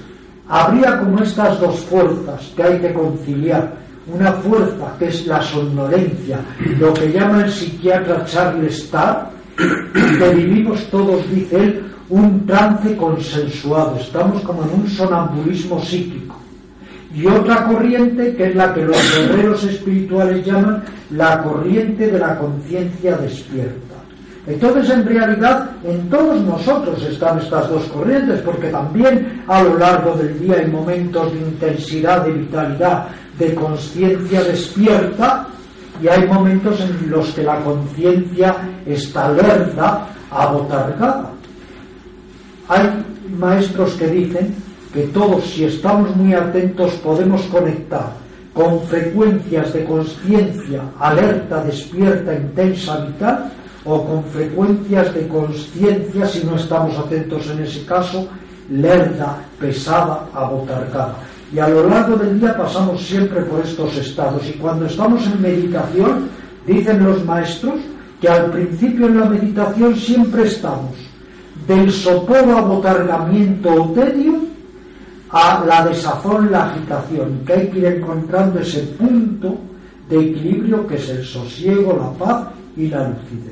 habría como estas dos fuerzas que hay que conciliar, una fuerza que es la somnolencia, lo que llama el psiquiatra Charles Starr, que vivimos todos, dice él, un trance consensuado, estamos como en un sonambulismo psíquico. Y otra corriente que es la que los guerreros espirituales llaman la corriente de la conciencia despierta. Entonces, en realidad, en todos nosotros están estas dos corrientes, porque también a lo largo del día hay momentos de intensidad, de vitalidad, de conciencia despierta, y hay momentos en los que la conciencia está alerta, abotargada. Hay maestros que dicen que todos, si estamos muy atentos, podemos conectar con frecuencias de conciencia alerta, despierta, intensa, vital, o con frecuencias de conciencia, si no estamos atentos en ese caso, lerda, pesada, abotargada. Y a lo largo del día pasamos siempre por estos estados. Y cuando estamos en meditación, dicen los maestros que al principio en la meditación siempre estamos del sopor, abotargamiento o tedio a la desazón, la agitación, que hay que ir encontrando ese punto de equilibrio que es el sosiego, la paz y la lucidez.